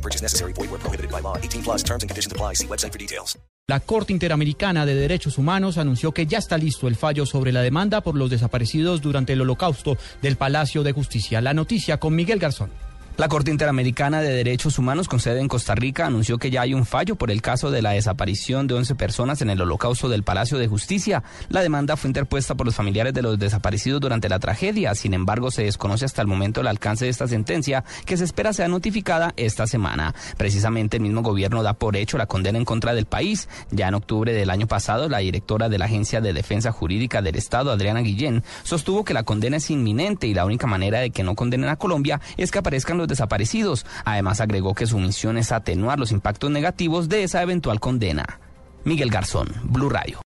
No purchase necessary. Void where prohibited by law. 18 plus terms and conditions apply. See website for details. La Corte Interamericana de Derechos Humanos anunció que ya está listo el fallo sobre la demanda por los desaparecidos durante el holocausto del Palacio de Justicia. La noticia con Miguel Garzón. La Corte Interamericana de Derechos Humanos con sede en Costa Rica anunció que ya hay un fallo por el caso de la desaparición de 11 personas en el holocausto del Palacio de Justicia. La demanda fue interpuesta por los familiares de los desaparecidos durante la tragedia. Sin embargo, se desconoce hasta el momento el alcance de esta sentencia que se espera sea notificada esta semana. Precisamente el mismo gobierno da por hecho la condena en contra del país. Ya en octubre del año pasado, la directora de la Agencia de Defensa Jurídica del Estado, Adriana Guillén, sostuvo que la condena es inminente y la única manera de que no condenen a Colombia es que aparezcan los desaparecidos. Además agregó que su misión es atenuar los impactos negativos de esa eventual condena. Miguel Garzón, Blue Radio.